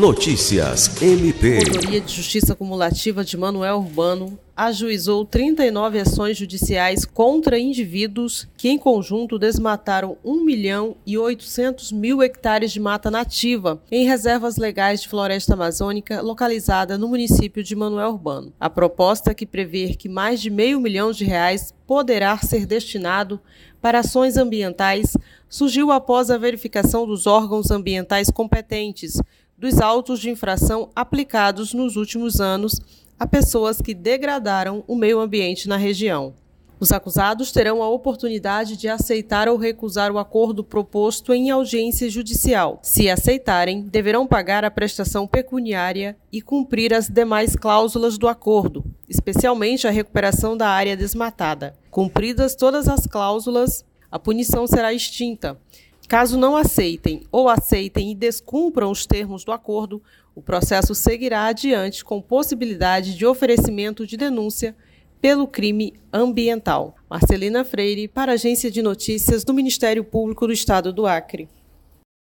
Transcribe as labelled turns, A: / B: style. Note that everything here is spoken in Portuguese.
A: Notícias MP.
B: A Promotoria de Justiça Cumulativa de Manuel Urbano ajuizou 39 ações judiciais contra indivíduos que, em conjunto, desmataram 1 milhão e 800 mil hectares de mata nativa em reservas legais de floresta amazônica localizada no município de Manuel Urbano. A proposta, que prevê que mais de meio milhão de reais poderá ser destinado para ações ambientais, surgiu após a verificação dos órgãos ambientais competentes dos autos de infração aplicados nos últimos anos a pessoas que degradaram o meio ambiente na região. Os acusados terão a oportunidade de aceitar ou recusar o acordo proposto em audiência judicial. Se aceitarem, deverão pagar a prestação pecuniária e cumprir as demais cláusulas do acordo, especialmente a recuperação da área desmatada. Cumpridas todas as cláusulas, a punição será extinta Caso não aceitem ou aceitem e descumpram os termos do acordo, o processo seguirá adiante com possibilidade de oferecimento de denúncia pelo crime ambiental. Marcelina Freire, para a Agência de Notícias do Ministério Público do Estado do Acre.